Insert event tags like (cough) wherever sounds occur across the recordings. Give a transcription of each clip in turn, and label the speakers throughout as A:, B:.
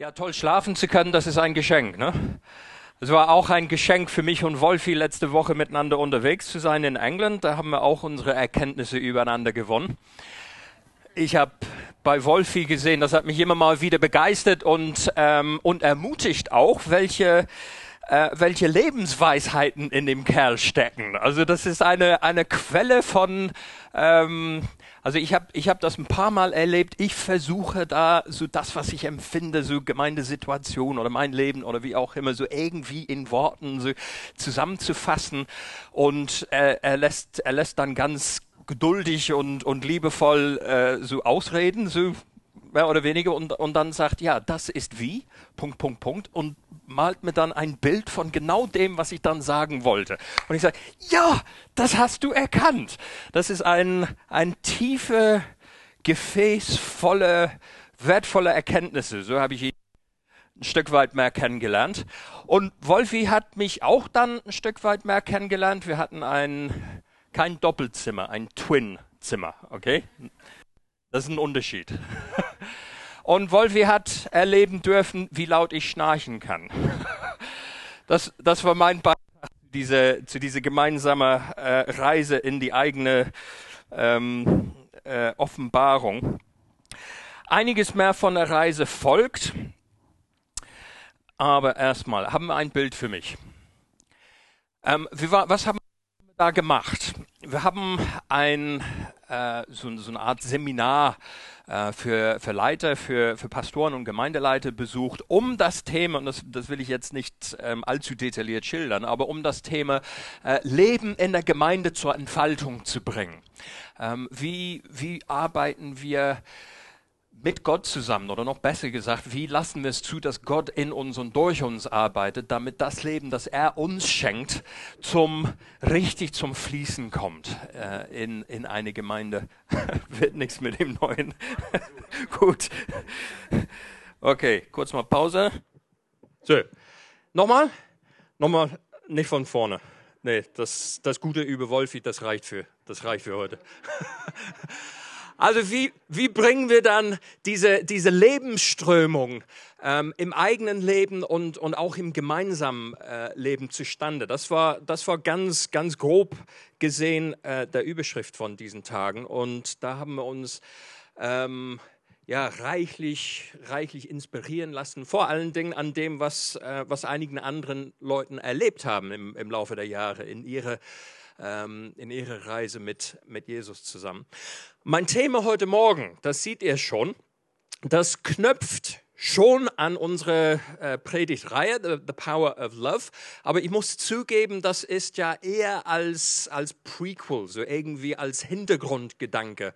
A: Ja, toll schlafen zu können, das ist ein Geschenk. Ne? Es war auch ein Geschenk für mich und Wolfi, letzte Woche miteinander unterwegs zu sein in England. Da haben wir auch unsere Erkenntnisse übereinander gewonnen. Ich habe bei Wolfi gesehen, das hat mich immer mal wieder begeistert und, ähm, und ermutigt auch, welche, äh, welche Lebensweisheiten in dem Kerl stecken. Also das ist eine, eine Quelle von... Ähm, also ich habe ich hab das ein paar Mal erlebt. Ich versuche da so das, was ich empfinde, so Gemeindesituation oder mein Leben oder wie auch immer, so irgendwie in Worten so zusammenzufassen. Und äh, er, lässt, er lässt dann ganz geduldig und, und liebevoll äh, so ausreden, so mehr oder weniger, und, und dann sagt, ja, das ist wie, Punkt, Punkt, Punkt, und malt mir dann ein Bild von genau dem, was ich dann sagen wollte. Und ich sage, ja, das hast du erkannt. Das ist ein, ein tiefe, gefäßvolle, wertvolle Erkenntnisse. So habe ich ihn ein Stück weit mehr kennengelernt. Und Wolfi hat mich auch dann ein Stück weit mehr kennengelernt. Wir hatten ein, kein Doppelzimmer, ein Twin-Zimmer, okay? Das ist ein Unterschied. (laughs) Und Wolfi hat erleben dürfen, wie laut ich schnarchen kann. (laughs) Das, das war mein Beitrag diese, zu dieser gemeinsamen äh, Reise in die eigene ähm, äh, Offenbarung. Einiges mehr von der Reise folgt, aber erstmal haben wir ein Bild für mich. Ähm, war, was haben wir da gemacht? Wir haben ein, äh, so, so, eine Art Seminar äh, für, für Leiter, für, für Pastoren und Gemeindeleiter besucht, um das Thema, und das, das will ich jetzt nicht ähm, allzu detailliert schildern, aber um das Thema äh, Leben in der Gemeinde zur Entfaltung zu bringen. Ähm, wie, wie arbeiten wir mit Gott zusammen oder noch besser gesagt, wie lassen wir es zu, dass Gott in uns und durch uns arbeitet, damit das Leben, das er uns schenkt, zum richtig zum Fließen kommt äh, in, in eine Gemeinde. (laughs) Wird nichts mit dem neuen. (laughs) Gut. Okay, kurz mal Pause. So. Nochmal? Nochmal nicht von vorne. Nee, das, das Gute über Wolfi, das reicht für, das reicht für heute. (laughs) Also wie, wie bringen wir dann diese, diese Lebensströmung ähm, im eigenen Leben und, und auch im gemeinsamen äh, Leben zustande? Das war, das war ganz, ganz grob gesehen äh, der Überschrift von diesen Tagen. Und da haben wir uns ähm, ja, reichlich, reichlich inspirieren lassen, vor allen Dingen an dem, was, äh, was einigen anderen Leuten erlebt haben im, im Laufe der Jahre in ihrer ähm, in ihrer Reise mit, mit Jesus zusammen. Mein Thema heute Morgen, das seht ihr schon, das knöpft schon an unsere äh, Predigtreihe, the, the, Power of Love. Aber ich muss zugeben, das ist ja eher als, als Prequel, so irgendwie als Hintergrundgedanke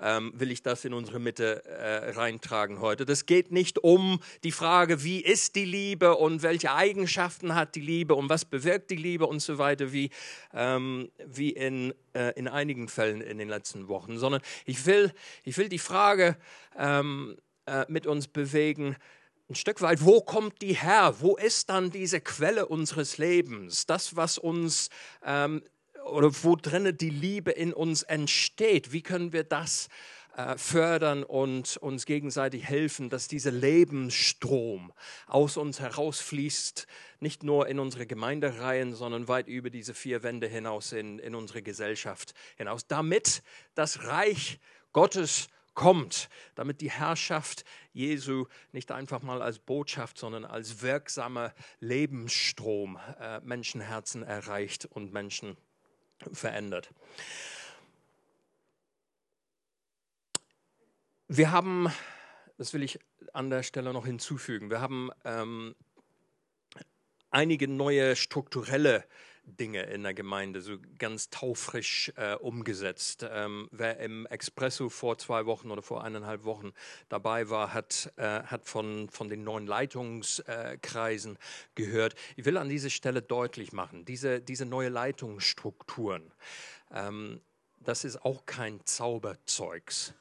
A: ähm, will ich das in unsere Mitte äh, reintragen heute. Das geht nicht um die Frage, wie ist die Liebe und welche Eigenschaften hat die Liebe und was bewirkt die Liebe und so weiter, wie, ähm, wie in, äh, in einigen Fällen in den letzten Wochen, sondern ich will, ich will die Frage, ähm, äh, mit uns bewegen. Ein Stück weit, wo kommt die her? Wo ist dann diese Quelle unseres Lebens? Das, was uns ähm, oder wo drinnen die Liebe in uns entsteht. Wie können wir das äh, fördern und uns gegenseitig helfen, dass dieser Lebensstrom aus uns herausfließt, nicht nur in unsere Gemeindereihen, sondern weit über diese vier Wände hinaus in, in unsere Gesellschaft hinaus, damit das Reich Gottes kommt, damit die Herrschaft Jesu nicht einfach mal als Botschaft, sondern als wirksamer Lebensstrom äh, Menschenherzen erreicht und Menschen verändert. Wir haben, das will ich an der Stelle noch hinzufügen, wir haben ähm, einige neue strukturelle Dinge in der Gemeinde so ganz taufrisch äh, umgesetzt. Ähm, wer im Expresso vor zwei Wochen oder vor eineinhalb Wochen dabei war, hat, äh, hat von, von den neuen Leitungskreisen gehört. Ich will an dieser Stelle deutlich machen, diese, diese neue Leitungsstrukturen, ähm, das ist auch kein Zauberzeugs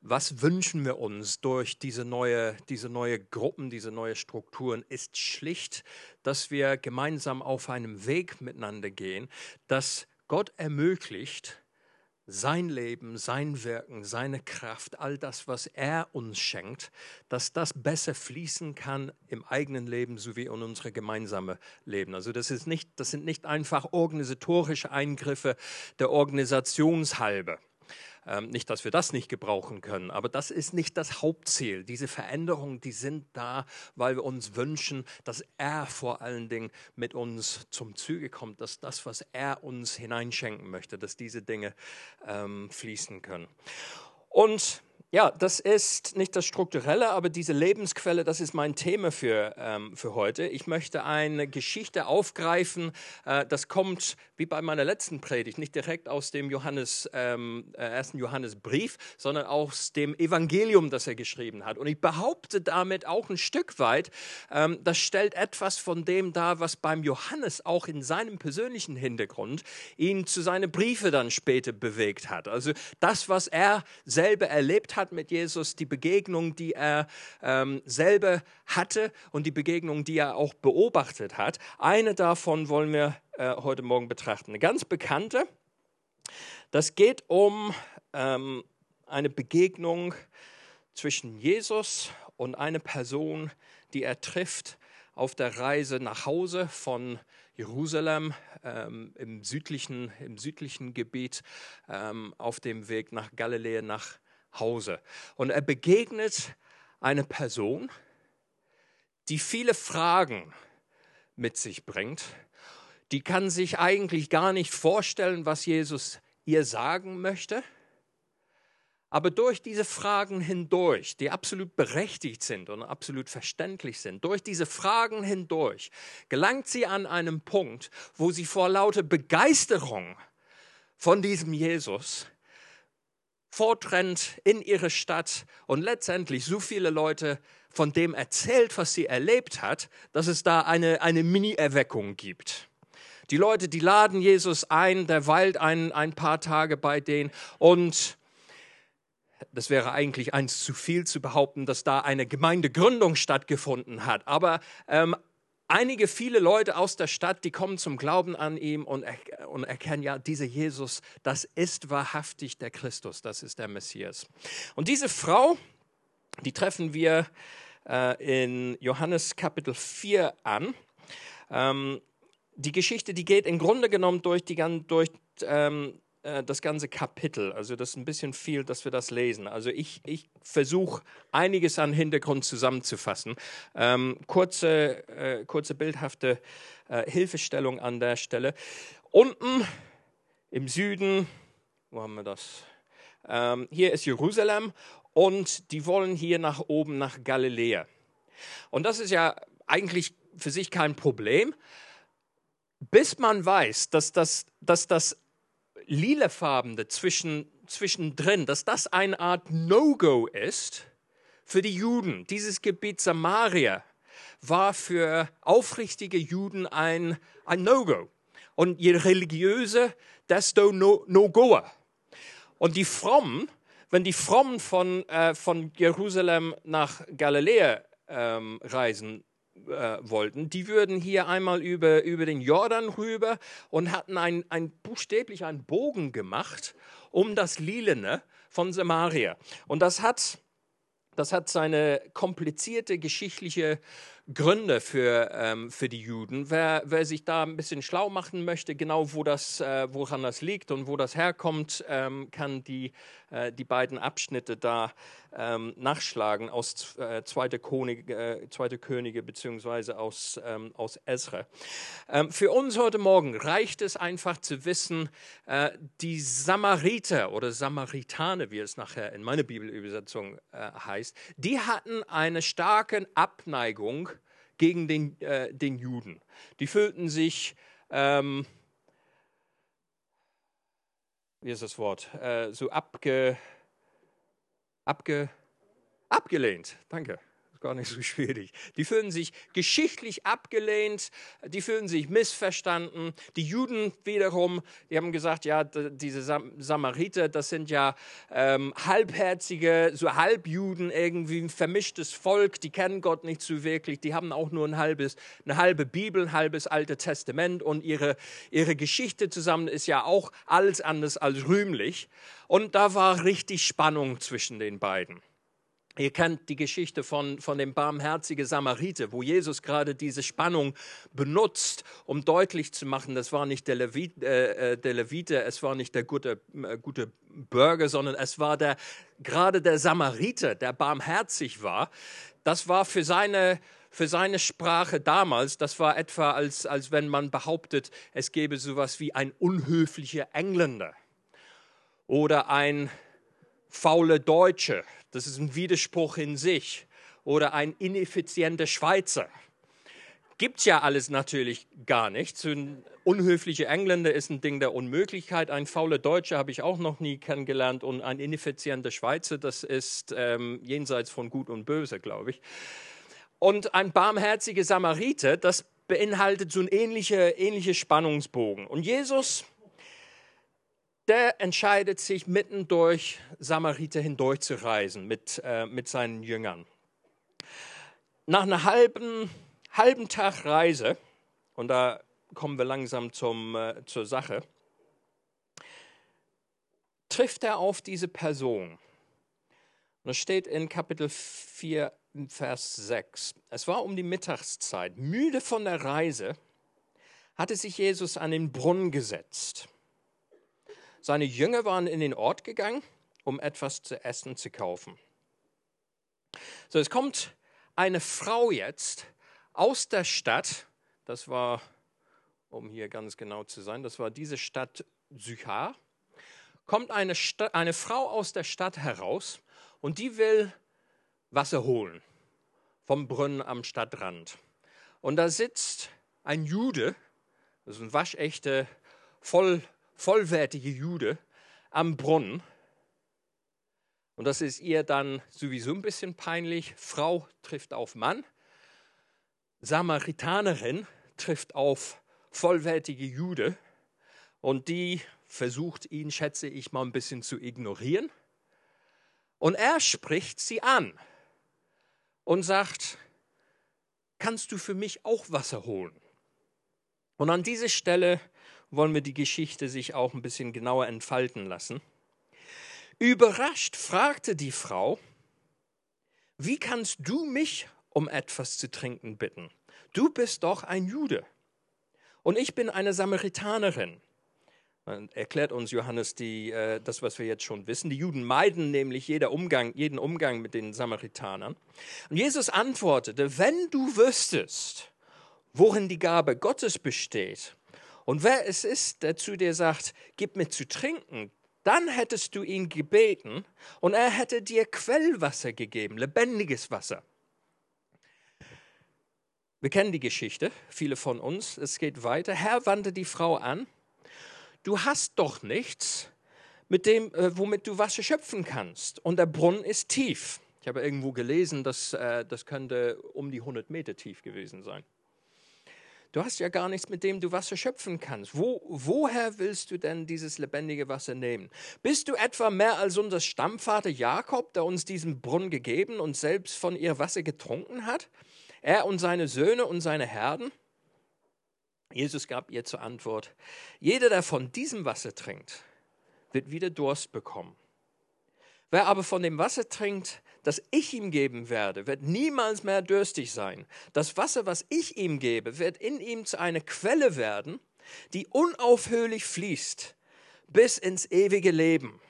A: was wünschen wir uns durch diese neue, diese neue Gruppen, diese neue Strukturen, ist schlicht, dass wir gemeinsam auf einem Weg miteinander gehen, dass Gott ermöglicht, sein Leben, sein Wirken, seine Kraft, all das, was er uns schenkt, dass das besser fließen kann im eigenen Leben sowie in unsere gemeinsame Leben. Also das, ist nicht, das sind nicht einfach organisatorische Eingriffe der Organisationshalbe. Ähm, nicht, dass wir das nicht gebrauchen können, aber das ist nicht das Hauptziel. Diese Veränderungen, die sind da, weil wir uns wünschen, dass er vor allen Dingen mit uns zum Züge kommt, dass das, was er uns hineinschenken möchte, dass diese Dinge ähm, fließen können. Und ja, das ist nicht das Strukturelle, aber diese Lebensquelle, das ist mein Thema für, ähm, für heute. Ich möchte eine Geschichte aufgreifen, äh, das kommt wie bei meiner letzten Predigt, nicht direkt aus dem Johannes, ähm, äh, ersten Johannesbrief, sondern aus dem Evangelium, das er geschrieben hat. Und ich behaupte damit auch ein Stück weit, ähm, das stellt etwas von dem dar, was beim Johannes auch in seinem persönlichen Hintergrund ihn zu seinen Briefe dann später bewegt hat. Also das, was er selber erlebt hat, hat mit Jesus, die Begegnung, die er ähm, selber hatte und die Begegnung, die er auch beobachtet hat. Eine davon wollen wir äh, heute Morgen betrachten. Eine ganz bekannte. Das geht um ähm, eine Begegnung zwischen Jesus und einer Person, die er trifft auf der Reise nach Hause von Jerusalem ähm, im, südlichen, im südlichen Gebiet ähm, auf dem Weg nach Galiläa, nach Hause. Und er begegnet eine Person, die viele Fragen mit sich bringt. Die kann sich eigentlich gar nicht vorstellen, was Jesus ihr sagen möchte. Aber durch diese Fragen hindurch, die absolut berechtigt sind und absolut verständlich sind, durch diese Fragen hindurch gelangt sie an einen Punkt, wo sie vor lauter Begeisterung von diesem Jesus vortrennt in ihre Stadt und letztendlich so viele Leute von dem erzählt, was sie erlebt hat, dass es da eine, eine Mini-Erweckung gibt. Die Leute, die laden Jesus ein, der weilt ein, ein paar Tage bei denen und das wäre eigentlich eins zu viel zu behaupten, dass da eine Gemeindegründung stattgefunden hat. Aber ähm, einige, viele Leute aus der Stadt, die kommen zum Glauben an ihm und, er, und erkennen, ja, dieser Jesus, das ist wahrhaftig der Christus, das ist der Messias. Und diese Frau, die treffen wir äh, in Johannes Kapitel 4 an. Ähm, die Geschichte, die geht im Grunde genommen durch, die, durch ähm, äh, das ganze Kapitel. Also das ist ein bisschen viel, dass wir das lesen. Also ich, ich versuche einiges an Hintergrund zusammenzufassen. Ähm, kurze, äh, kurze bildhafte äh, Hilfestellung an der Stelle. Unten im Süden, wo haben wir das? Ähm, hier ist Jerusalem und die wollen hier nach oben nach Galiläa. Und das ist ja eigentlich für sich kein Problem, bis man weiß, dass das, dass das lilafarbene zwischen, zwischendrin, dass das eine Art No-Go ist für die Juden. Dieses Gebiet Samaria war für aufrichtige Juden ein, ein No-Go. Und je religiöser, desto No-Goer. No und die Frommen, wenn die Frommen von, äh, von Jerusalem nach Galiläa ähm, reisen äh, wollten, die würden hier einmal über, über den Jordan rüber und hatten ein, ein, buchstäblich einen Bogen gemacht um das Lilene von Samaria. Und das hat, das hat seine komplizierte geschichtliche Gründe für, ähm, für die Juden. Wer, wer, sich da ein bisschen schlau machen möchte, genau wo das, äh, woran das liegt und wo das herkommt, ähm, kann die, äh, die beiden Abschnitte da ähm, nachschlagen aus äh, Zweite, Könige, äh, Zweite Könige beziehungsweise aus, ähm, aus Ezra. Ähm, für uns heute Morgen reicht es einfach zu wissen, äh, die Samariter oder Samaritane, wie es nachher in meiner Bibelübersetzung äh, heißt, die hatten eine starke Abneigung gegen den, äh, den Juden. Die fühlten sich, ähm, wie ist das Wort, äh, so abge, abge, abgelehnt. Danke, gar nicht so schwierig. Die fühlen sich geschichtlich abgelehnt, die fühlen sich missverstanden. Die Juden wiederum, die haben gesagt, ja, diese Samariter, das sind ja ähm, halbherzige, so Halbjuden, irgendwie ein vermischtes Volk, die kennen Gott nicht so wirklich, die haben auch nur ein halbes, eine halbe Bibel, ein halbes Alte Testament und ihre, ihre Geschichte zusammen ist ja auch alles anders als rühmlich. Und da war richtig Spannung zwischen den beiden. Ihr kennt die Geschichte von, von dem barmherzigen Samariter, wo Jesus gerade diese Spannung benutzt, um deutlich zu machen, das war nicht der, Levit, äh, äh, der Levite, es war nicht der gute, äh, gute Bürger, sondern es war der, gerade der Samariter, der barmherzig war. Das war für seine, für seine Sprache damals, das war etwa, als, als wenn man behauptet, es gäbe sowas wie ein unhöflicher Engländer oder ein faule Deutsche das ist ein Widerspruch in sich. Oder ein ineffizienter Schweizer. Gibt es ja alles natürlich gar nicht. Ein unhöflicher Engländer ist ein Ding der Unmöglichkeit. Ein fauler Deutscher habe ich auch noch nie kennengelernt. Und ein ineffizienter Schweizer, das ist ähm, jenseits von Gut und Böse, glaube ich. Und ein barmherziger Samariter, das beinhaltet so ein ähnlicher ähnliche Spannungsbogen. Und Jesus der entscheidet sich mitten durch Samariter hindurchzureisen mit, äh, mit seinen Jüngern. Nach einer halben, halben Tag Reise, und da kommen wir langsam zum, äh, zur Sache, trifft er auf diese Person. Und das steht in Kapitel 4, Vers 6. Es war um die Mittagszeit. Müde von der Reise hatte sich Jesus an den Brunnen gesetzt seine Jünger waren in den Ort gegangen, um etwas zu essen zu kaufen. So, es kommt eine Frau jetzt aus der Stadt, das war, um hier ganz genau zu sein, das war diese Stadt Sychar, kommt eine, Sta eine Frau aus der Stadt heraus und die will Wasser holen vom Brunnen am Stadtrand. Und da sitzt ein Jude, das ist ein waschechter, voll vollwertige Jude am Brunnen. Und das ist ihr dann sowieso ein bisschen peinlich. Frau trifft auf Mann. Samaritanerin trifft auf vollwertige Jude. Und die versucht ihn, schätze ich mal, ein bisschen zu ignorieren. Und er spricht sie an und sagt, kannst du für mich auch Wasser holen? Und an dieser Stelle wollen wir die Geschichte sich auch ein bisschen genauer entfalten lassen. Überrascht fragte die Frau, wie kannst du mich um etwas zu trinken bitten? Du bist doch ein Jude und ich bin eine Samaritanerin. Erklärt uns Johannes die, äh, das, was wir jetzt schon wissen. Die Juden meiden nämlich jeder Umgang, jeden Umgang mit den Samaritanern. Und Jesus antwortete, wenn du wüsstest, worin die Gabe Gottes besteht und wer es ist, der zu dir sagt, gib mir zu trinken, dann hättest du ihn gebeten und er hätte dir Quellwasser gegeben, lebendiges Wasser. Wir kennen die Geschichte, viele von uns. Es geht weiter. Herr wandte die Frau an. Du hast doch nichts, mit dem, äh, womit du Wasser schöpfen kannst. Und der Brunnen ist tief. Ich habe irgendwo gelesen, dass äh, das könnte um die 100 Meter tief gewesen sein. Du hast ja gar nichts, mit dem du Wasser schöpfen kannst. Wo, woher willst du denn dieses lebendige Wasser nehmen? Bist du etwa mehr als unser Stammvater Jakob, der uns diesen Brunnen gegeben und selbst von ihr Wasser getrunken hat? Er und seine Söhne und seine Herden? Jesus gab ihr zur Antwort, jeder, der von diesem Wasser trinkt, wird wieder Durst bekommen. Wer aber von dem Wasser trinkt, das ich ihm geben werde, wird niemals mehr durstig sein. Das Wasser, was ich ihm gebe, wird in ihm zu einer Quelle werden, die unaufhörlich fließt bis ins ewige Leben.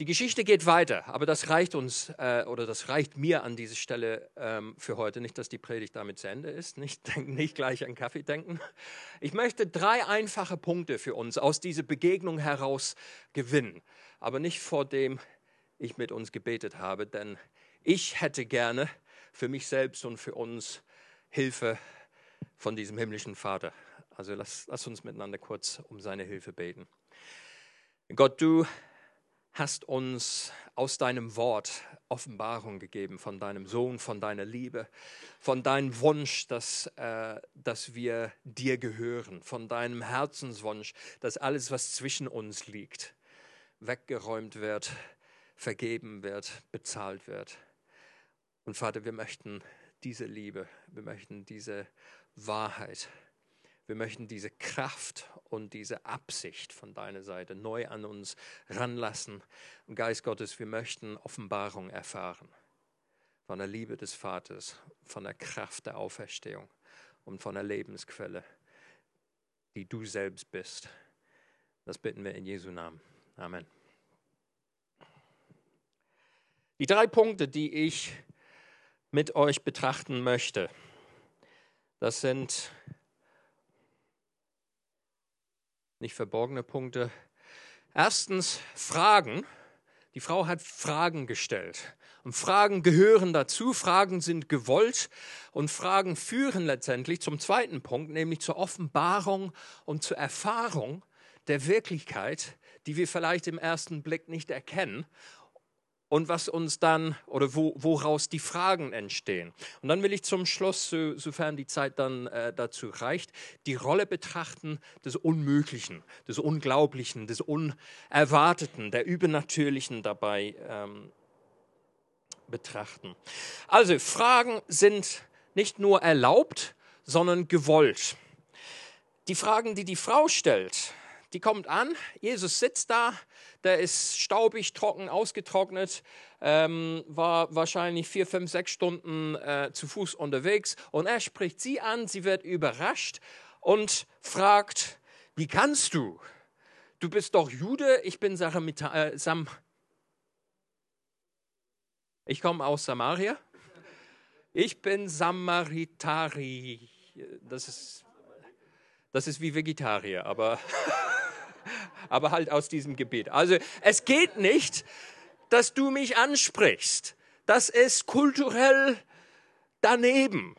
A: Die Geschichte geht weiter, aber das reicht uns äh, oder das reicht mir an dieser Stelle ähm, für heute. Nicht, dass die Predigt damit zu Ende ist, nicht, (laughs) nicht gleich an Kaffee denken. Ich möchte drei einfache Punkte für uns aus dieser Begegnung heraus gewinnen, aber nicht vor dem ich mit uns gebetet habe, denn ich hätte gerne für mich selbst und für uns Hilfe von diesem himmlischen Vater. Also lass, lass uns miteinander kurz um seine Hilfe beten. Gott, du hast uns aus deinem Wort Offenbarung gegeben von deinem Sohn, von deiner Liebe, von deinem Wunsch, dass, äh, dass wir dir gehören, von deinem Herzenswunsch, dass alles, was zwischen uns liegt, weggeräumt wird, vergeben wird, bezahlt wird. Und Vater, wir möchten diese Liebe, wir möchten diese Wahrheit, wir möchten diese Kraft und diese Absicht von deiner Seite neu an uns ranlassen. Und Geist Gottes, wir möchten Offenbarung erfahren von der Liebe des Vaters, von der Kraft der Auferstehung und von der Lebensquelle, die du selbst bist. Das bitten wir in Jesu Namen. Amen. Die drei Punkte, die ich mit euch betrachten möchte, das sind nicht verborgene Punkte. Erstens Fragen. Die Frau hat Fragen gestellt. Und Fragen gehören dazu, Fragen sind gewollt und Fragen führen letztendlich zum zweiten Punkt, nämlich zur Offenbarung und zur Erfahrung der Wirklichkeit, die wir vielleicht im ersten Blick nicht erkennen und was uns dann oder wo, woraus die Fragen entstehen. Und dann will ich zum Schluss, so, sofern die Zeit dann äh, dazu reicht, die Rolle betrachten des Unmöglichen, des Unglaublichen, des Unerwarteten, der Übernatürlichen dabei ähm, betrachten. Also Fragen sind nicht nur erlaubt, sondern gewollt. Die Fragen, die die Frau stellt, die kommt an, Jesus sitzt da, der ist staubig, trocken, ausgetrocknet, ähm, war wahrscheinlich vier, fünf, sechs Stunden äh, zu Fuß unterwegs und er spricht sie an, sie wird überrascht und fragt, wie kannst du? Du bist doch Jude, ich bin Saramita, äh, Sam. Ich komme aus Samaria. Ich bin Samaritari. Das ist, das ist wie Vegetarier, aber (laughs) aber halt aus diesem Gebiet. Also es geht nicht, dass du mich ansprichst. Das ist kulturell daneben,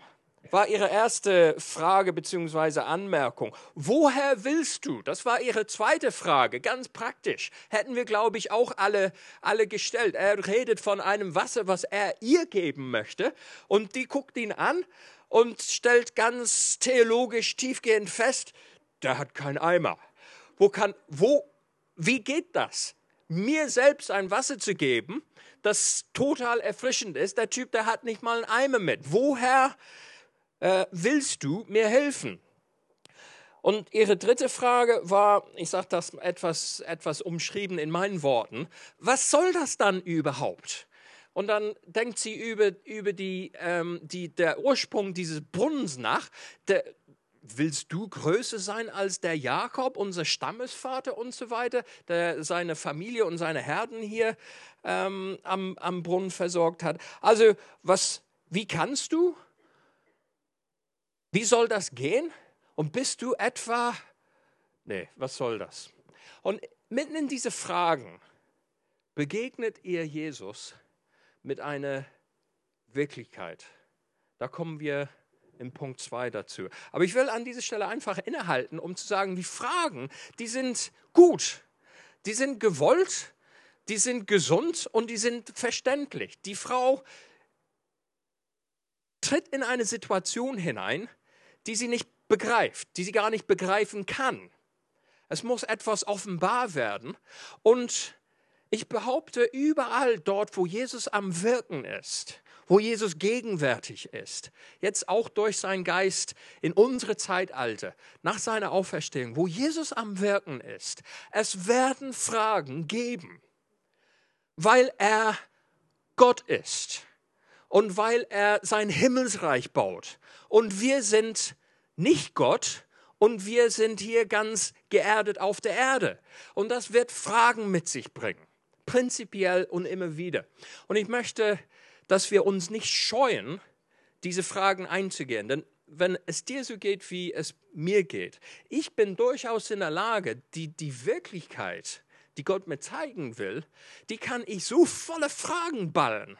A: war ihre erste Frage bzw. Anmerkung. Woher willst du? Das war ihre zweite Frage, ganz praktisch. Hätten wir, glaube ich, auch alle, alle gestellt. Er redet von einem Wasser, was er ihr geben möchte. Und die guckt ihn an und stellt ganz theologisch tiefgehend fest, der hat keinen Eimer. Wo kann, wo, wie geht das? Mir selbst ein Wasser zu geben, das total erfrischend ist. Der Typ, der hat nicht mal einen Eimer mit. Woher äh, willst du mir helfen? Und ihre dritte Frage war, ich sage das etwas, etwas umschrieben in meinen Worten, was soll das dann überhaupt? Und dann denkt sie über, über die, ähm, die, der Ursprung dieses Brunnens nach. Der, willst du größer sein als der Jakob, unser Stammesvater und so weiter, der seine Familie und seine Herden hier ähm, am, am Brunnen versorgt hat? Also, was, wie kannst du? Wie soll das gehen? Und bist du etwa, nee, was soll das? Und mitten in diese Fragen begegnet ihr Jesus mit einer Wirklichkeit. Da kommen wir im Punkt 2 dazu. Aber ich will an dieser Stelle einfach innehalten, um zu sagen, die Fragen, die sind gut, die sind gewollt, die sind gesund und die sind verständlich. Die Frau tritt in eine Situation hinein, die sie nicht begreift, die sie gar nicht begreifen kann. Es muss etwas offenbar werden. Und ich behaupte, überall dort, wo Jesus am Wirken ist, wo Jesus gegenwärtig ist, jetzt auch durch seinen Geist in unsere Zeitalter, nach seiner Auferstehung, wo Jesus am Wirken ist, es werden Fragen geben, weil er Gott ist und weil er sein Himmelsreich baut. Und wir sind nicht Gott, und wir sind hier ganz geerdet auf der Erde. Und das wird Fragen mit sich bringen, prinzipiell und immer wieder. Und ich möchte dass wir uns nicht scheuen, diese Fragen einzugehen. Denn wenn es dir so geht, wie es mir geht, ich bin durchaus in der Lage, die, die Wirklichkeit, die Gott mir zeigen will, die kann ich so volle Fragen ballen.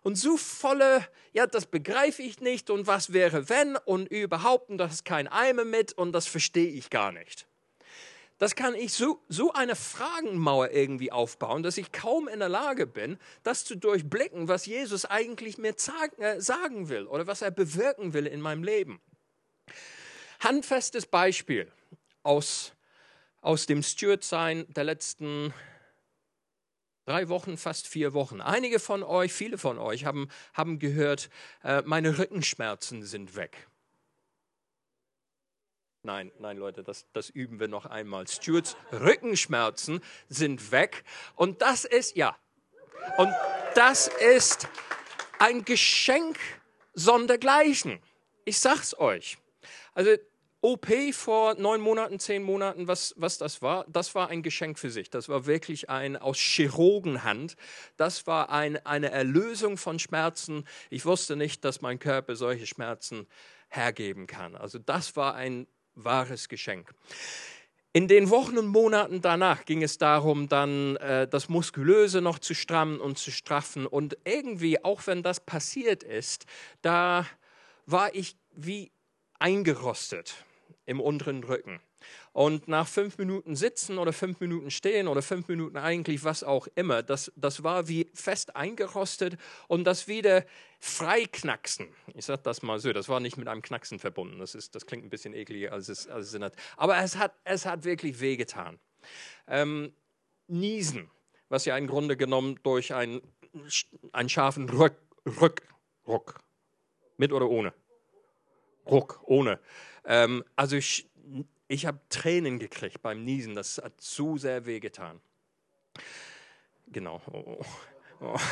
A: Und so volle, ja, das begreife ich nicht und was wäre wenn und überhaupt und das ist kein Eimer mit und das verstehe ich gar nicht. Das kann ich so, so eine Fragenmauer irgendwie aufbauen, dass ich kaum in der Lage bin, das zu durchblicken, was Jesus eigentlich mir äh, sagen will oder was er bewirken will in meinem Leben. Handfestes Beispiel aus, aus dem Stewardsein der letzten drei Wochen, fast vier Wochen. Einige von euch, viele von euch haben, haben gehört, äh, meine Rückenschmerzen sind weg. Nein, nein, Leute, das, das üben wir noch einmal. Stuarts Rückenschmerzen sind weg. Und das ist, ja, und das ist ein Geschenk sondergleichen. Ich sag's euch. Also OP vor neun Monaten, zehn Monaten, was, was das war, das war ein Geschenk für sich. Das war wirklich ein aus Chirurgenhand. Das war ein, eine Erlösung von Schmerzen. Ich wusste nicht, dass mein Körper solche Schmerzen hergeben kann. Also das war ein wahres Geschenk. In den Wochen und Monaten danach ging es darum, dann äh, das Muskulöse noch zu strammen und zu straffen. Und irgendwie, auch wenn das passiert ist, da war ich wie eingerostet im unteren Rücken. Und nach fünf Minuten sitzen oder fünf Minuten stehen oder fünf Minuten eigentlich was auch immer, das, das war wie fest eingerostet und das wieder freiknacksen. Ich sage das mal so, das war nicht mit einem Knacksen verbunden. Das, ist, das klingt ein bisschen ekliger, als es, als es hat. Aber es hat, es hat wirklich wehgetan. Ähm, Niesen, was ja im Grunde genommen durch einen, einen scharfen Rück, Rück, Ruck, mit oder ohne? Ruck, ohne. Ähm, also ich, habe Tränen gekriegt beim Niesen. Das hat so sehr wehgetan. Genau. Oh, oh. (laughs)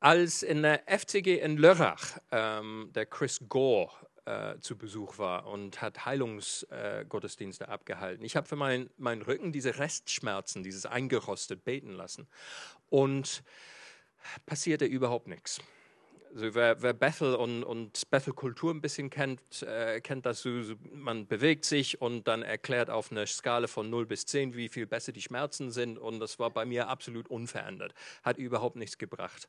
A: Als in der FCG in Lörrach ähm, der Chris Gore äh, zu Besuch war und hat Heilungsgottesdienste äh, abgehalten. Ich habe für meinen mein Rücken diese Restschmerzen, dieses eingerostet beten lassen. Und passierte überhaupt nichts. Also wer, wer Bethel und, und Bethel-Kultur ein bisschen kennt, äh, kennt das so, man bewegt sich und dann erklärt auf einer Skala von 0 bis 10, wie viel besser die Schmerzen sind und das war bei mir absolut unverändert, hat überhaupt nichts gebracht.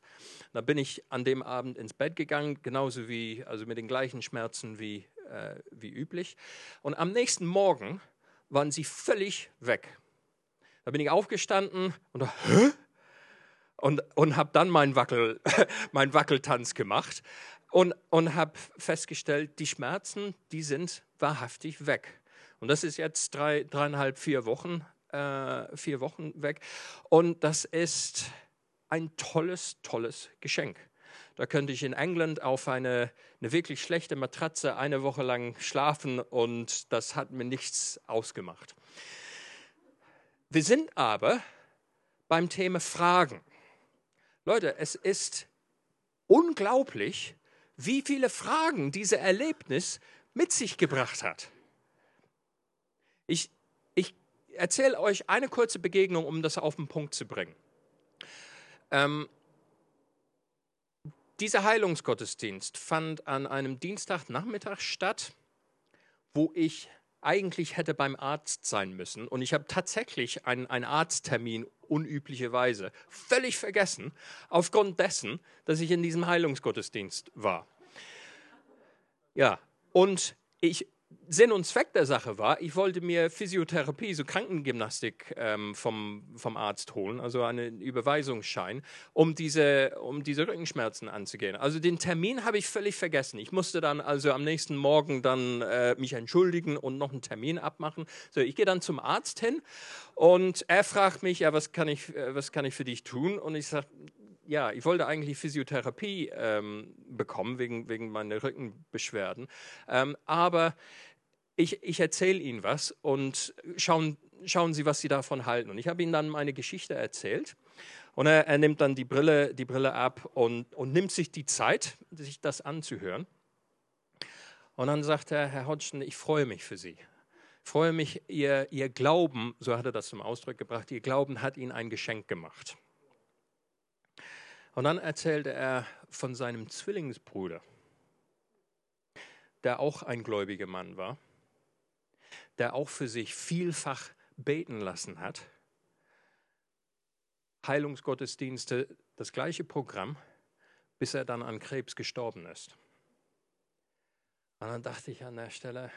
A: Da bin ich an dem Abend ins Bett gegangen, genauso wie, also mit den gleichen Schmerzen wie, äh, wie üblich und am nächsten Morgen waren sie völlig weg. Da bin ich aufgestanden und da, hä? Und, und habe dann meinen Wackel, (laughs) mein Wackeltanz gemacht und, und habe festgestellt, die Schmerzen, die sind wahrhaftig weg. Und das ist jetzt drei, dreieinhalb, vier Wochen, äh, vier Wochen weg. Und das ist ein tolles, tolles Geschenk. Da könnte ich in England auf eine, eine wirklich schlechte Matratze eine Woche lang schlafen und das hat mir nichts ausgemacht. Wir sind aber beim Thema Fragen. Leute, es ist unglaublich, wie viele Fragen dieses Erlebnis mit sich gebracht hat. Ich, ich erzähle euch eine kurze Begegnung, um das auf den Punkt zu bringen. Ähm, dieser Heilungsgottesdienst fand an einem Dienstagnachmittag statt, wo ich eigentlich hätte beim Arzt sein müssen. Und ich habe tatsächlich einen, einen Arzttermin unüblicherweise völlig vergessen, aufgrund dessen, dass ich in diesem Heilungsgottesdienst war. Ja, und ich Sinn und Zweck der Sache war, ich wollte mir Physiotherapie, so Krankengymnastik ähm, vom, vom Arzt holen, also einen Überweisungsschein, um diese, um diese Rückenschmerzen anzugehen. Also den Termin habe ich völlig vergessen. Ich musste dann also am nächsten Morgen dann äh, mich entschuldigen und noch einen Termin abmachen. So, ich gehe dann zum Arzt hin und er fragt mich, ja, was kann ich, äh, was kann ich für dich tun? Und ich sage, ja, ich wollte eigentlich Physiotherapie ähm, bekommen wegen, wegen meiner Rückenbeschwerden. Ähm, aber ich, ich erzähle Ihnen was und schauen, schauen Sie, was Sie davon halten. Und ich habe Ihnen dann meine Geschichte erzählt. Und er, er nimmt dann die Brille, die Brille ab und, und nimmt sich die Zeit, sich das anzuhören. Und dann sagt er, Herr Hodgson, ich freue mich für Sie. Ich freue mich, Ihr, Ihr Glauben, so hat er das zum Ausdruck gebracht, Ihr Glauben hat Ihnen ein Geschenk gemacht. Und dann erzählte er von seinem Zwillingsbruder, der auch ein gläubiger Mann war der auch für sich vielfach beten lassen hat. Heilungsgottesdienste, das gleiche Programm, bis er dann an Krebs gestorben ist. Und dann dachte ich an der Stelle,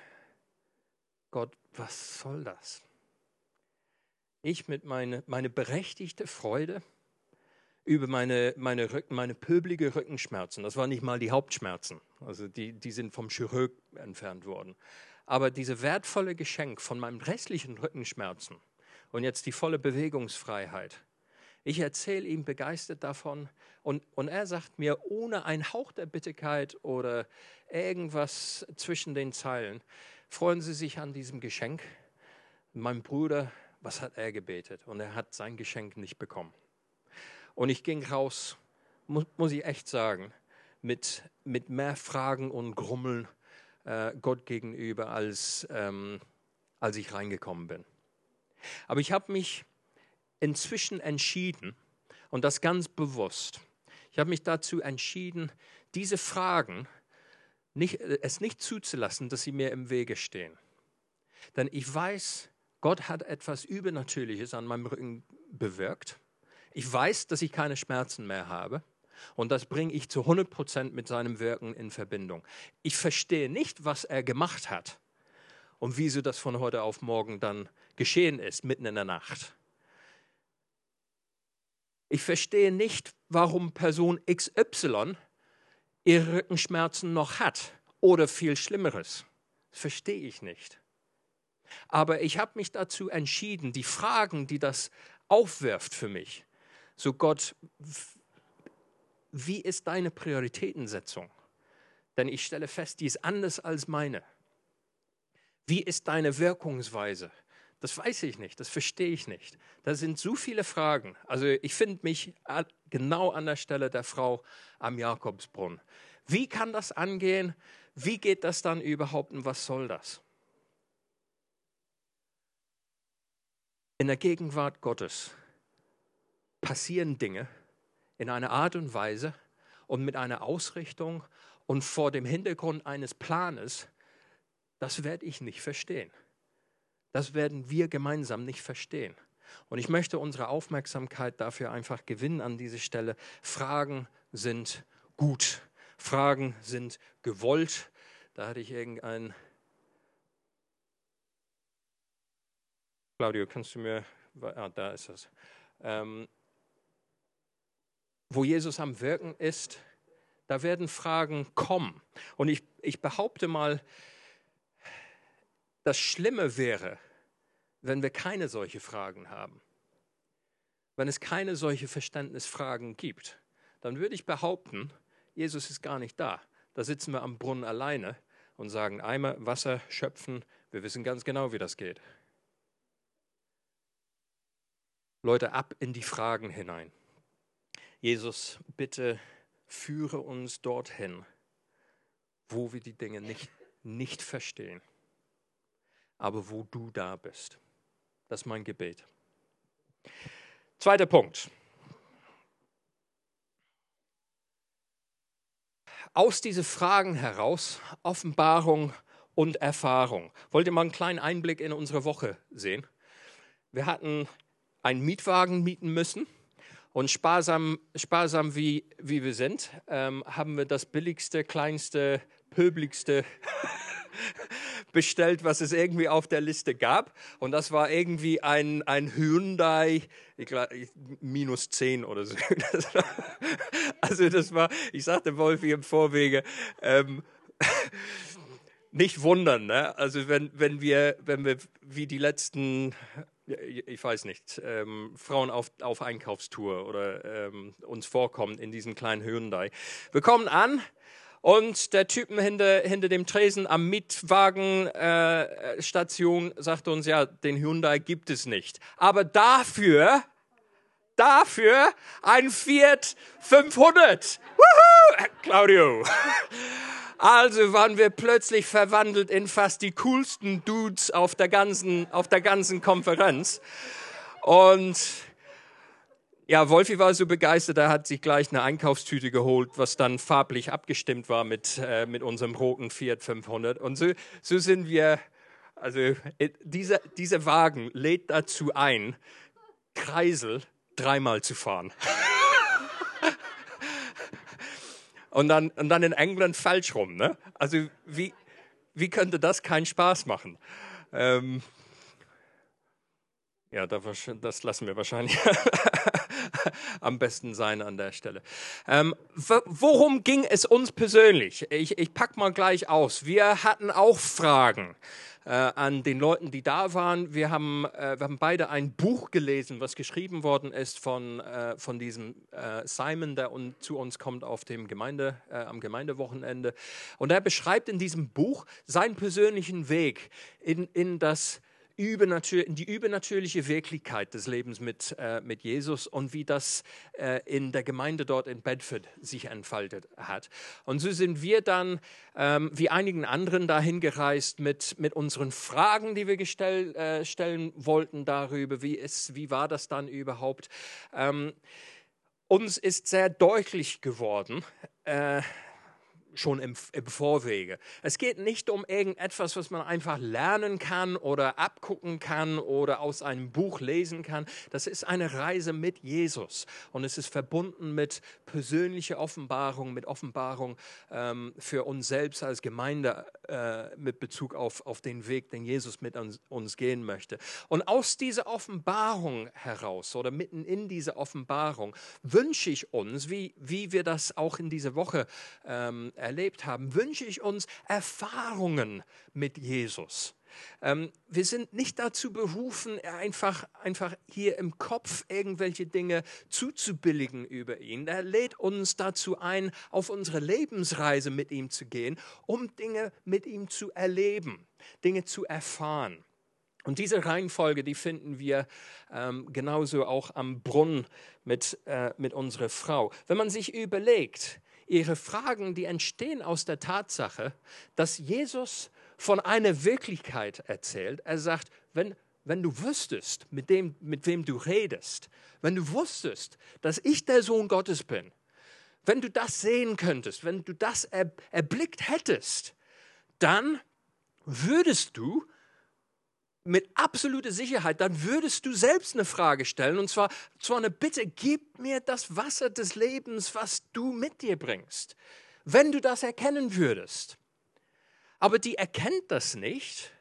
A: Gott, was soll das? Ich mit meine, meine berechtigte Freude über meine, meine, Rücken, meine pöbelige Rückenschmerzen. Das waren nicht mal die Hauptschmerzen. Also die, die sind vom Chirurg entfernt worden. Aber diese wertvolle Geschenk von meinem restlichen Rückenschmerzen und jetzt die volle Bewegungsfreiheit. Ich erzähle ihm begeistert davon und, und er sagt mir ohne einen Hauch der Bitterkeit oder irgendwas zwischen den Zeilen, freuen Sie sich an diesem Geschenk. Mein Bruder, was hat er gebetet? Und er hat sein Geschenk nicht bekommen. Und ich ging raus, muss, muss ich echt sagen, mit, mit mehr Fragen und Grummeln äh, Gott gegenüber, als, ähm, als ich reingekommen bin. Aber ich habe mich inzwischen entschieden, und das ganz bewusst, ich habe mich dazu entschieden, diese Fragen, nicht, äh, es nicht zuzulassen, dass sie mir im Wege stehen. Denn ich weiß, Gott hat etwas Übernatürliches an meinem Rücken bewirkt. Ich weiß, dass ich keine Schmerzen mehr habe. Und das bringe ich zu 100 Prozent mit seinem Wirken in Verbindung. Ich verstehe nicht, was er gemacht hat und wieso das von heute auf morgen dann geschehen ist, mitten in der Nacht. Ich verstehe nicht, warum Person XY ihre Rückenschmerzen noch hat oder viel Schlimmeres. Das verstehe ich nicht. Aber ich habe mich dazu entschieden, die Fragen, die das aufwirft für mich, so Gott, wie ist deine Prioritätensetzung? Denn ich stelle fest, die ist anders als meine. Wie ist deine Wirkungsweise? Das weiß ich nicht, das verstehe ich nicht. Da sind so viele Fragen. Also ich finde mich genau an der Stelle der Frau am Jakobsbrunnen. Wie kann das angehen? Wie geht das dann überhaupt und was soll das? In der Gegenwart Gottes passieren Dinge, in einer Art und Weise und mit einer Ausrichtung und vor dem Hintergrund eines Planes, das werde ich nicht verstehen. Das werden wir gemeinsam nicht verstehen. Und ich möchte unsere Aufmerksamkeit dafür einfach gewinnen an dieser Stelle. Fragen sind gut. Fragen sind gewollt. Da hatte ich irgendein. Claudio, kannst du mir. Ah, da ist es. Ähm, wo Jesus am Wirken ist, da werden Fragen kommen. Und ich, ich behaupte mal, das Schlimme wäre, wenn wir keine solche Fragen haben. Wenn es keine solche Verständnisfragen gibt, dann würde ich behaupten, Jesus ist gar nicht da. Da sitzen wir am Brunnen alleine und sagen, Eimer Wasser schöpfen, wir wissen ganz genau, wie das geht. Leute, ab in die Fragen hinein. Jesus, bitte führe uns dorthin, wo wir die Dinge nicht, nicht verstehen, aber wo du da bist. Das ist mein Gebet. Zweiter Punkt. Aus diesen Fragen heraus Offenbarung und Erfahrung. Wollt ihr mal einen kleinen Einblick in unsere Woche sehen? Wir hatten einen Mietwagen mieten müssen und sparsam, sparsam wie, wie wir sind, ähm, haben wir das billigste, kleinste, pöbeligste (laughs) bestellt, was es irgendwie auf der Liste gab. Und das war irgendwie ein, ein Hyundai, glaub, minus 10 oder so. Das (laughs) war, also das war, ich sagte Wolfi im Vorwege, ähm, (laughs) nicht wundern. Ne? Also wenn, wenn, wir, wenn wir wie die letzten ich weiß nicht, ähm, Frauen auf, auf Einkaufstour oder ähm, uns vorkommen in diesem kleinen Hyundai. Wir kommen an und der Typen hinter, hinter dem Tresen am Mietwagenstation äh, sagt uns, ja, den Hyundai gibt es nicht. Aber dafür, dafür ein Fiat 500. Woohoo! Claudio. (laughs) Also waren wir plötzlich verwandelt in fast die coolsten Dudes auf der ganzen, auf der ganzen Konferenz. Und ja, Wolfi war so begeistert, er hat sich gleich eine Einkaufstüte geholt, was dann farblich abgestimmt war mit, äh, mit unserem roten Fiat 500. Und so, so sind wir, also äh, dieser, dieser Wagen lädt dazu ein, Kreisel dreimal zu fahren. (laughs) und dann, und dann in England falsch rum. Ne? Also wie, wie könnte das keinen Spaß machen? Ähm, ja, das lassen wir wahrscheinlich (laughs) am besten sein an der Stelle. Ähm, worum ging es uns persönlich? Ich, ich pack mal gleich aus. Wir hatten auch Fragen äh, an den Leuten, die da waren. Wir haben, äh, wir haben beide ein Buch gelesen, was geschrieben worden ist von, äh, von diesem äh, Simon, der un zu uns kommt auf dem Gemeinde, äh, am Gemeindewochenende. Und er beschreibt in diesem Buch seinen persönlichen Weg in, in das die übernatürliche Wirklichkeit des Lebens mit, äh, mit Jesus und wie das äh, in der Gemeinde dort in Bedford sich entfaltet hat. Und so sind wir dann, ähm, wie einigen anderen, dahin gereist mit, mit unseren Fragen, die wir gestell, äh, stellen wollten darüber, wie, ist, wie war das dann überhaupt. Ähm, uns ist sehr deutlich geworden, äh, schon im, im Vorwege. Es geht nicht um irgendetwas, was man einfach lernen kann oder abgucken kann oder aus einem Buch lesen kann. Das ist eine Reise mit Jesus und es ist verbunden mit persönlicher Offenbarung, mit Offenbarung ähm, für uns selbst als Gemeinde äh, mit Bezug auf, auf den Weg, den Jesus mit uns, uns gehen möchte. Und aus dieser Offenbarung heraus oder mitten in dieser Offenbarung wünsche ich uns, wie, wie wir das auch in dieser Woche ähm, erlebt haben, wünsche ich uns Erfahrungen mit Jesus. Ähm, wir sind nicht dazu berufen, einfach, einfach hier im Kopf irgendwelche Dinge zuzubilligen über ihn. Er lädt uns dazu ein, auf unsere Lebensreise mit ihm zu gehen, um Dinge mit ihm zu erleben, Dinge zu erfahren. Und diese Reihenfolge, die finden wir ähm, genauso auch am Brunnen mit, äh, mit unserer Frau. Wenn man sich überlegt, ihre Fragen, die entstehen aus der Tatsache, dass Jesus von einer Wirklichkeit erzählt. Er sagt, wenn, wenn du wüsstest, mit, dem, mit wem du redest, wenn du wusstest, dass ich der Sohn Gottes bin, wenn du das sehen könntest, wenn du das er, erblickt hättest, dann würdest du mit absoluter Sicherheit, dann würdest du selbst eine Frage stellen, und zwar, zwar eine Bitte, gib mir das Wasser des Lebens, was du mit dir bringst, wenn du das erkennen würdest. Aber die erkennt das nicht,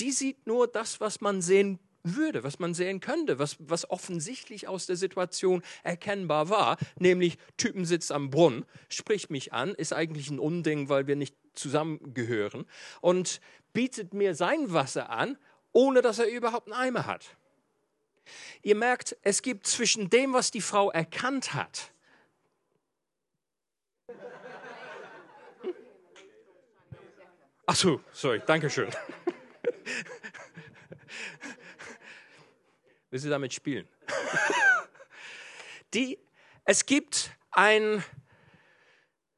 A: die sieht nur das, was man sehen würde, was man sehen könnte, was, was offensichtlich aus der Situation erkennbar war, nämlich Typen sitzt am Brunnen, spricht mich an, ist eigentlich ein Unding, weil wir nicht zusammengehören und bietet mir sein Wasser an ohne dass er überhaupt einen Eimer hat. Ihr merkt, es gibt zwischen dem, was die Frau erkannt hat, Ach so, sorry, danke schön. Will sie damit spielen? Die, es gibt ein,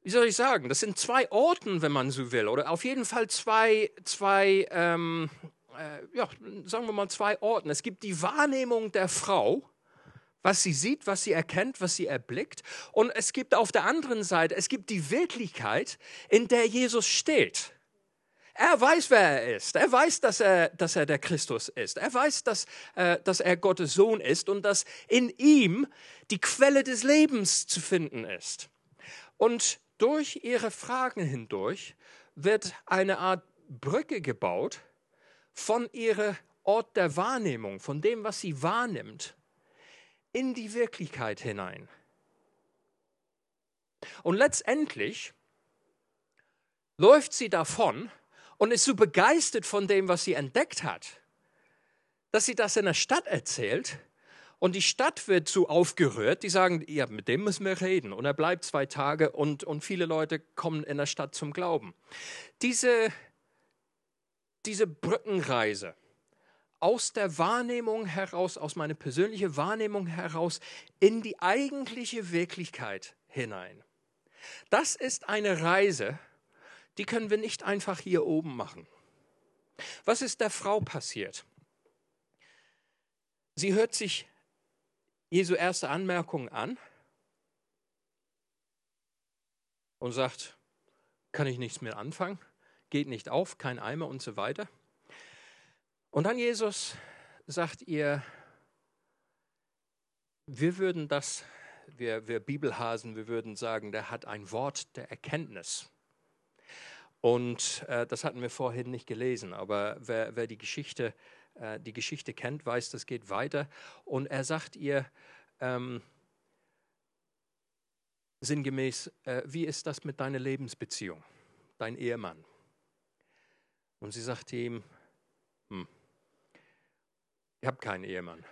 A: wie soll ich sagen, das sind zwei Orten, wenn man so will, oder auf jeden Fall zwei, zwei ähm, äh, ja, sagen wir mal, zwei Orten. Es gibt die Wahrnehmung der Frau, was sie sieht, was sie erkennt, was sie erblickt. Und es gibt auf der anderen Seite, es gibt die Wirklichkeit, in der Jesus steht. Er weiß, wer er ist. Er weiß, dass er, dass er der Christus ist. Er weiß, dass, äh, dass er Gottes Sohn ist und dass in ihm die Quelle des Lebens zu finden ist. Und durch ihre Fragen hindurch wird eine Art Brücke gebaut, von ihrem Ort der Wahrnehmung, von dem, was sie wahrnimmt, in die Wirklichkeit hinein. Und letztendlich läuft sie davon und ist so begeistert von dem, was sie entdeckt hat, dass sie das in der Stadt erzählt und die Stadt wird so aufgerührt, die sagen, ja, mit dem müssen wir reden. Und er bleibt zwei Tage und, und viele Leute kommen in der Stadt zum Glauben. Diese diese Brückenreise aus der Wahrnehmung heraus, aus meiner persönlichen Wahrnehmung heraus in die eigentliche Wirklichkeit hinein. Das ist eine Reise, die können wir nicht einfach hier oben machen. Was ist der Frau passiert? Sie hört sich Jesu erste Anmerkung an und sagt, kann ich nichts mehr anfangen? Geht nicht auf, kein Eimer und so weiter. Und dann Jesus sagt ihr, wir würden das, wir, wir Bibelhasen, wir würden sagen, der hat ein Wort der Erkenntnis. Und äh, das hatten wir vorhin nicht gelesen, aber wer, wer die, Geschichte, äh, die Geschichte kennt, weiß, das geht weiter. Und er sagt ihr ähm, sinngemäß, äh, wie ist das mit deiner Lebensbeziehung, dein Ehemann? Und sie sagt ihm, hm, ich habe keinen Ehemann.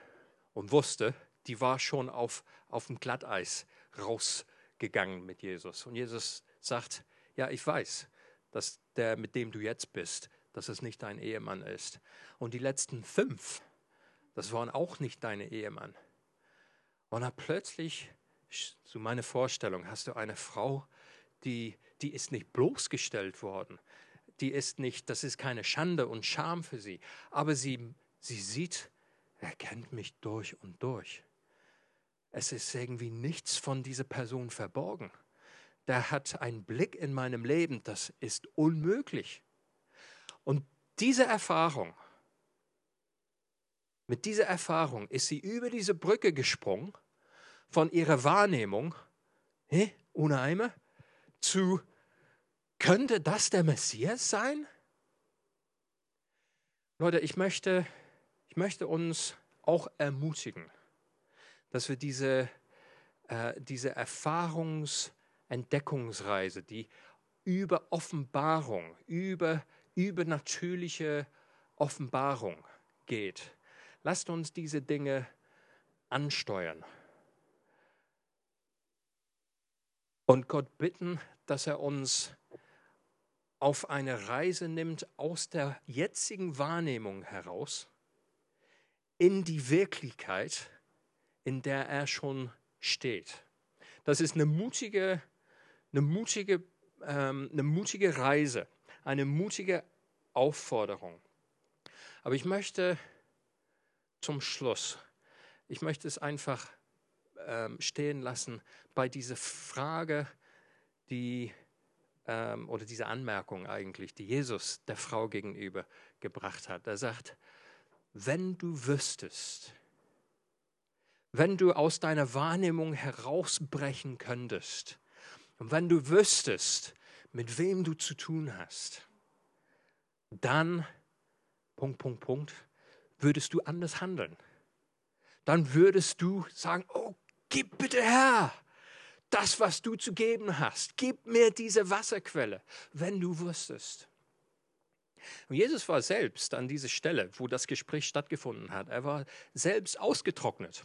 A: Und wusste, die war schon auf, auf dem Glatteis rausgegangen mit Jesus. Und Jesus sagt, ja, ich weiß, dass der, mit dem du jetzt bist, dass es nicht dein Ehemann ist. Und die letzten fünf, das waren auch nicht deine Ehemann. Und dann plötzlich, zu meiner Vorstellung, hast du eine Frau, die, die ist nicht bloßgestellt worden. Die ist nicht, das ist keine Schande und Scham für sie. Aber sie, sie sieht, er kennt mich durch und durch. Es ist irgendwie nichts von dieser Person verborgen der hat einen Blick in meinem Leben, das ist unmöglich. Und diese Erfahrung, mit dieser Erfahrung ist sie über diese Brücke gesprungen, von ihrer Wahrnehmung, hey, ohne Eimer, zu, könnte das der Messias sein? Leute, ich möchte, ich möchte uns auch ermutigen, dass wir diese, äh, diese Erfahrungs- Entdeckungsreise, die über Offenbarung, über übernatürliche Offenbarung geht. Lasst uns diese Dinge ansteuern. Und Gott bitten, dass er uns auf eine Reise nimmt aus der jetzigen Wahrnehmung heraus in die Wirklichkeit, in der er schon steht. Das ist eine mutige eine mutige, ähm, eine mutige Reise, eine mutige Aufforderung. Aber ich möchte zum Schluss, ich möchte es einfach ähm, stehen lassen bei dieser Frage, die ähm, oder diese Anmerkung eigentlich, die Jesus der Frau gegenüber gebracht hat. Er sagt, wenn du wüsstest, wenn du aus deiner Wahrnehmung herausbrechen könntest, und wenn du wüsstest, mit wem du zu tun hast, dann, Punkt, Punkt, Punkt, würdest du anders handeln. Dann würdest du sagen, oh, gib bitte her das, was du zu geben hast. Gib mir diese Wasserquelle, wenn du wüsstest. Und Jesus war selbst an dieser Stelle, wo das Gespräch stattgefunden hat. Er war selbst ausgetrocknet.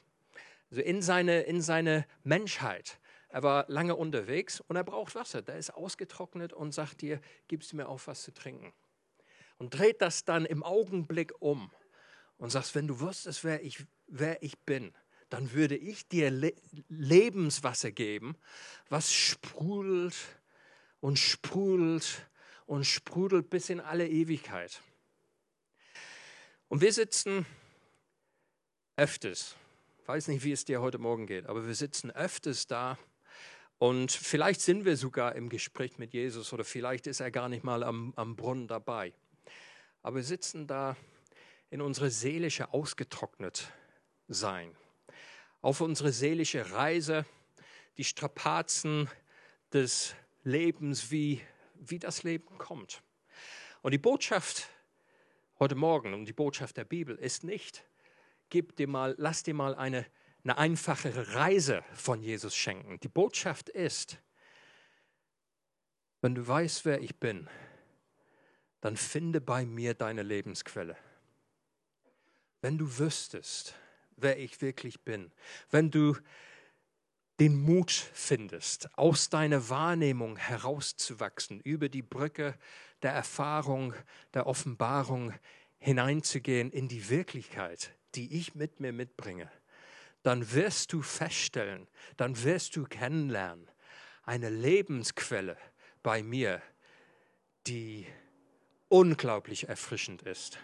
A: Also in seine, in seine Menschheit er war lange unterwegs und er braucht Wasser. Der ist ausgetrocknet und sagt dir, gibst du mir auch was zu trinken. Und dreht das dann im Augenblick um und sagst, wenn du wüsstest, wer ich, wer ich bin, dann würde ich dir Le Lebenswasser geben, was sprudelt und sprudelt und sprudelt bis in alle Ewigkeit. Und wir sitzen öfters, weiß nicht, wie es dir heute Morgen geht, aber wir sitzen öfters da und vielleicht sind wir sogar im Gespräch mit Jesus oder vielleicht ist er gar nicht mal am, am Brunnen dabei. Aber wir sitzen da in unsere seelische ausgetrocknet sein, auf unsere seelische Reise, die Strapazen des Lebens, wie, wie das Leben kommt. Und die Botschaft heute Morgen und die Botschaft der Bibel ist nicht, gib dir mal, lass dir mal eine eine einfachere Reise von Jesus schenken. Die Botschaft ist, wenn du weißt, wer ich bin, dann finde bei mir deine Lebensquelle. Wenn du wüsstest, wer ich wirklich bin, wenn du den Mut findest, aus deiner Wahrnehmung herauszuwachsen, über die Brücke der Erfahrung, der Offenbarung hineinzugehen in die Wirklichkeit, die ich mit mir mitbringe, dann wirst du feststellen, dann wirst du kennenlernen, eine Lebensquelle bei mir, die unglaublich erfrischend ist,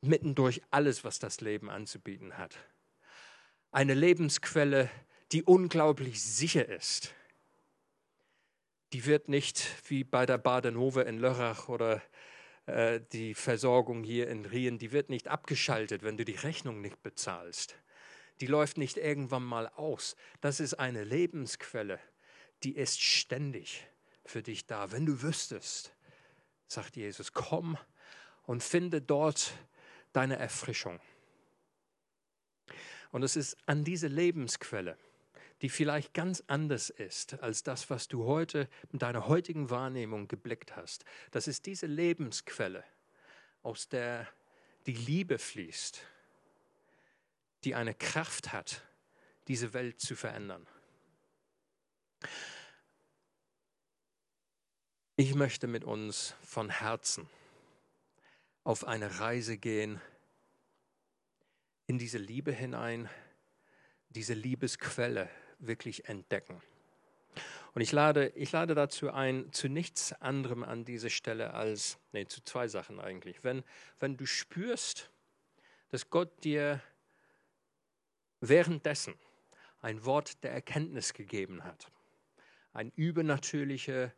A: mitten durch alles, was das Leben anzubieten hat. Eine Lebensquelle, die unglaublich sicher ist. Die wird nicht wie bei der Badenhove in Lörrach oder äh, die Versorgung hier in Rien, die wird nicht abgeschaltet, wenn du die Rechnung nicht bezahlst die läuft nicht irgendwann mal aus. Das ist eine Lebensquelle, die ist ständig für dich da. Wenn du wüsstest, sagt Jesus, komm und finde dort deine Erfrischung. Und es ist an diese Lebensquelle, die vielleicht ganz anders ist als das, was du heute mit deiner heutigen Wahrnehmung geblickt hast. Das ist diese Lebensquelle, aus der die Liebe fließt, die eine Kraft hat, diese Welt zu verändern. Ich möchte mit uns von Herzen auf eine Reise gehen in diese Liebe hinein, diese Liebesquelle wirklich entdecken. Und ich lade, ich lade dazu ein, zu nichts anderem an dieser Stelle als, nee, zu zwei Sachen eigentlich. Wenn, wenn du spürst, dass Gott dir währenddessen ein Wort der Erkenntnis gegeben hat, eine übernatürliche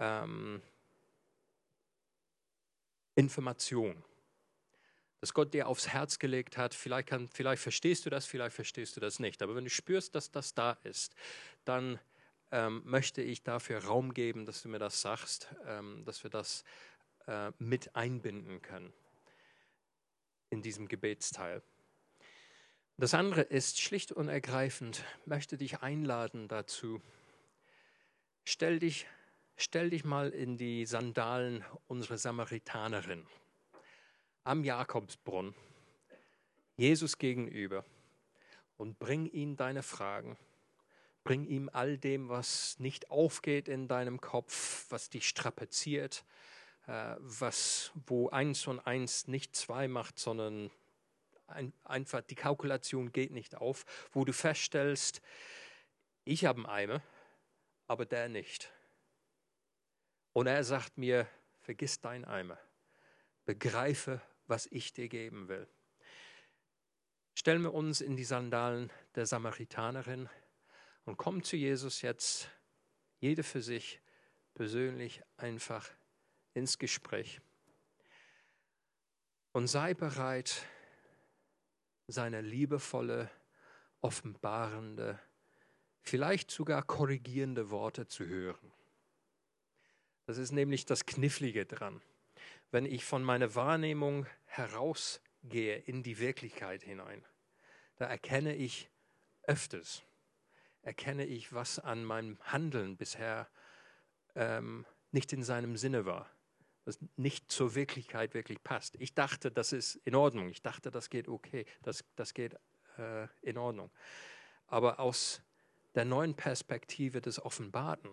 A: ähm, Information, dass Gott dir aufs Herz gelegt hat. Vielleicht, kann, vielleicht verstehst du das, vielleicht verstehst du das nicht. Aber wenn du spürst, dass das da ist, dann ähm, möchte ich dafür Raum geben, dass du mir das sagst, ähm, dass wir das äh, mit einbinden können in diesem Gebetsteil. Das andere ist schlicht und ergreifend, möchte dich einladen dazu. Stell dich, stell dich mal in die Sandalen unserer Samaritanerin am Jakobsbrunnen, Jesus gegenüber und bring ihm deine Fragen. Bring ihm all dem, was nicht aufgeht in deinem Kopf, was dich strapaziert, äh, was, wo eins und eins nicht zwei macht, sondern ein, einfach die Kalkulation geht nicht auf, wo du feststellst, ich habe einen Eimer, aber der nicht. Und er sagt mir, vergiss deinen Eimer, begreife, was ich dir geben will. Stellen wir uns in die Sandalen der Samaritanerin und kommen zu Jesus jetzt, jede für sich, persönlich einfach ins Gespräch. Und sei bereit, seine liebevolle, offenbarende, vielleicht sogar korrigierende Worte zu hören. Das ist nämlich das Knifflige dran wenn ich von meiner Wahrnehmung herausgehe in die Wirklichkeit hinein. Da erkenne ich öfters, erkenne ich, was an meinem Handeln bisher ähm, nicht in seinem Sinne war, was nicht zur Wirklichkeit wirklich passt. Ich dachte, das ist in Ordnung, ich dachte, das geht okay, das, das geht äh, in Ordnung. Aber aus der neuen Perspektive des Offenbarten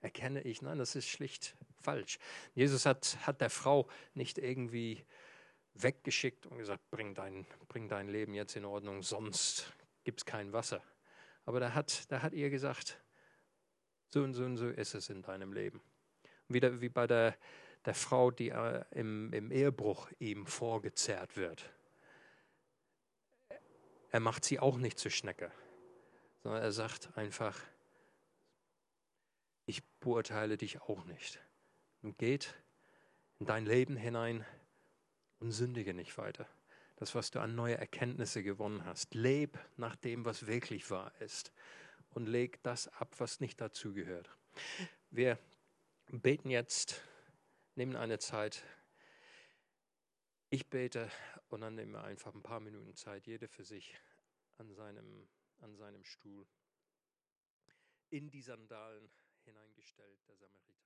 A: erkenne ich, nein, das ist schlicht falsch. Jesus hat, hat der Frau nicht irgendwie weggeschickt und gesagt, bring dein, bring dein Leben jetzt in Ordnung, sonst gibt es kein Wasser. Aber der hat, der hat ihr gesagt, so und so und so ist es in deinem Leben. Wieder wie bei der, der Frau, die äh, im, im Ehebruch ihm vorgezerrt wird. Er macht sie auch nicht zur Schnecke, sondern er sagt einfach, ich beurteile dich auch nicht. Und geht in dein Leben hinein und sündige nicht weiter. Das, was du an neue Erkenntnisse gewonnen hast. Leb nach dem, was wirklich wahr ist. Und leg das ab, was nicht dazugehört. Wir beten jetzt, nehmen eine Zeit. Ich bete und dann nehmen wir einfach ein paar Minuten Zeit, jede für sich an seinem, an seinem Stuhl, in die Sandalen hineingestellt, der Samaritaner.